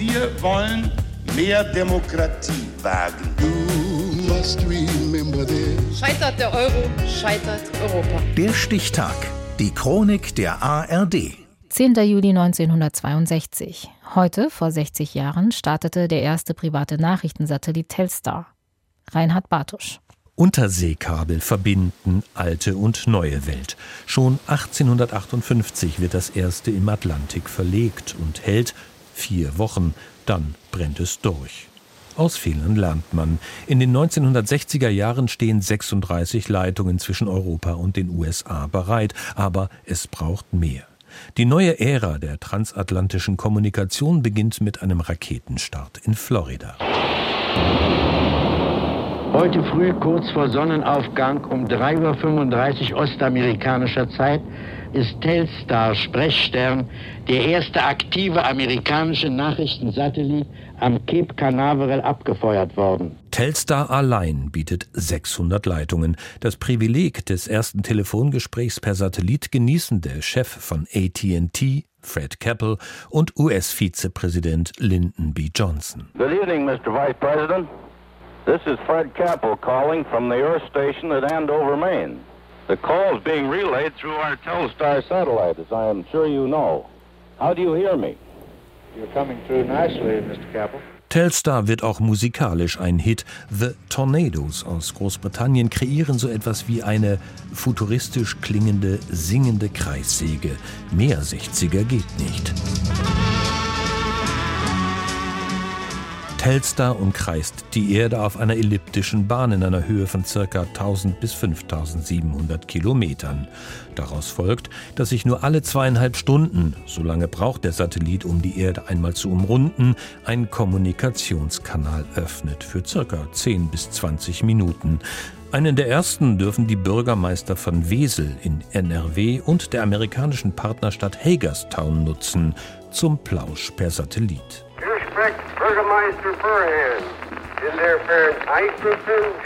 Wir wollen mehr Demokratie wagen. Scheitert der Euro, scheitert Europa. Der Stichtag. Die Chronik der ARD. 10. Juli 1962. Heute, vor 60 Jahren, startete der erste private Nachrichtensatellit Telstar. Reinhard Bartusch. Unterseekabel verbinden alte und neue Welt. Schon 1858 wird das erste im Atlantik verlegt und hält vier Wochen. Dann brennt es durch. Aus Fehlern lernt man. In den 1960er Jahren stehen 36 Leitungen zwischen Europa und den USA bereit, aber es braucht mehr. Die neue Ära der transatlantischen Kommunikation beginnt mit einem Raketenstart in Florida. Heute früh, kurz vor Sonnenaufgang um 3.35 Uhr ostamerikanischer Zeit, ist Telstar Sprechstern der erste aktive amerikanische Nachrichtensatellit am Cape Canaveral abgefeuert worden. Telstar allein bietet 600 Leitungen. Das Privileg des ersten Telefongesprächs per Satellit genießen der Chef von AT&T, Fred Keppel, und US-Vizepräsident Lyndon B. Johnson. Good evening, Mr. Vice President. This is Fred Capel calling from the Earth Station at Andover, Maine. The call is being relayed through our Telstar satellite, as I am sure you know. How do you hear me? You're coming through nicely, Mr. Capel. Telstar wird auch musikalisch ein Hit. The Tornadoes aus Großbritannien kreieren so etwas wie eine futuristisch klingende, singende Kreissäge. Mehr 60er geht nicht. Telstar umkreist die Erde auf einer elliptischen Bahn in einer Höhe von ca. 1000 bis 5700 Kilometern. Daraus folgt, dass sich nur alle zweieinhalb Stunden, so lange braucht der Satellit, um die Erde einmal zu umrunden, ein Kommunikationskanal öffnet für ca. 10 bis 20 Minuten. Einen der ersten dürfen die Bürgermeister von Wesel in NRW und der amerikanischen Partnerstadt Hagerstown nutzen, zum Plausch per Satellit. Bürgermeister Furhan in der Vereinigten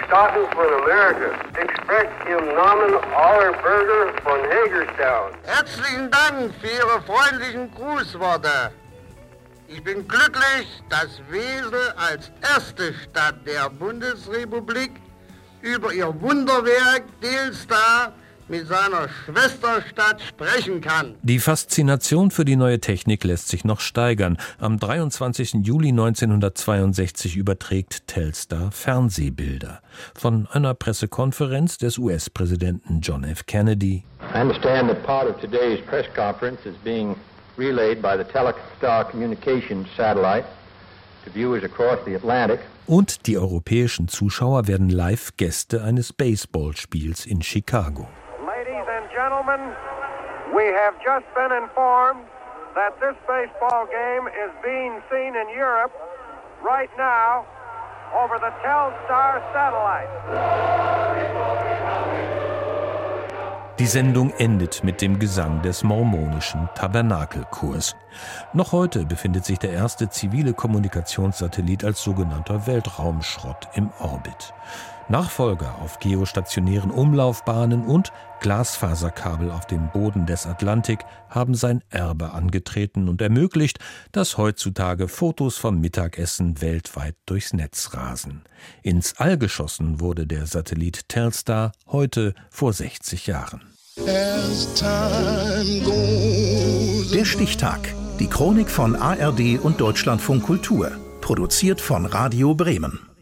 Staaten von Amerika. Spreche im Namen aller Bürger von Hagerstown. Herzlichen Dank für Ihre freundlichen Grußworte. Ich bin glücklich, dass Wesel als erste Stadt der Bundesrepublik über ihr Wunderwerk Delstar mit seiner Schwesterstadt sprechen kann. Die Faszination für die neue Technik lässt sich noch steigern. Am 23. Juli 1962 überträgt Telstar Fernsehbilder von einer Pressekonferenz des US-Präsidenten John F. Kennedy. I understand that part of today's press conference is being relayed by the Telstar Communications satellite to viewers across the Atlantic. Und die europäischen Zuschauer werden live Gäste eines Baseballspiels in Chicago. Gentlemen, we have just been informed that this baseball game is being seen in Europe right now over the Telstar satellite. Die Sendung endet mit dem Gesang des mormonischen Tabernakelchors. Noch heute befindet sich der erste zivile Kommunikationssatellit als sogenannter Weltraumschrott im Orbit. Nachfolger auf geostationären Umlaufbahnen und Glasfaserkabel auf dem Boden des Atlantik haben sein Erbe angetreten und ermöglicht, dass heutzutage Fotos vom Mittagessen weltweit durchs Netz rasen. Ins All geschossen wurde der Satellit Telstar heute vor 60 Jahren. Der Stichtag. Die Chronik von ARD und Deutschlandfunk Kultur. Produziert von Radio Bremen.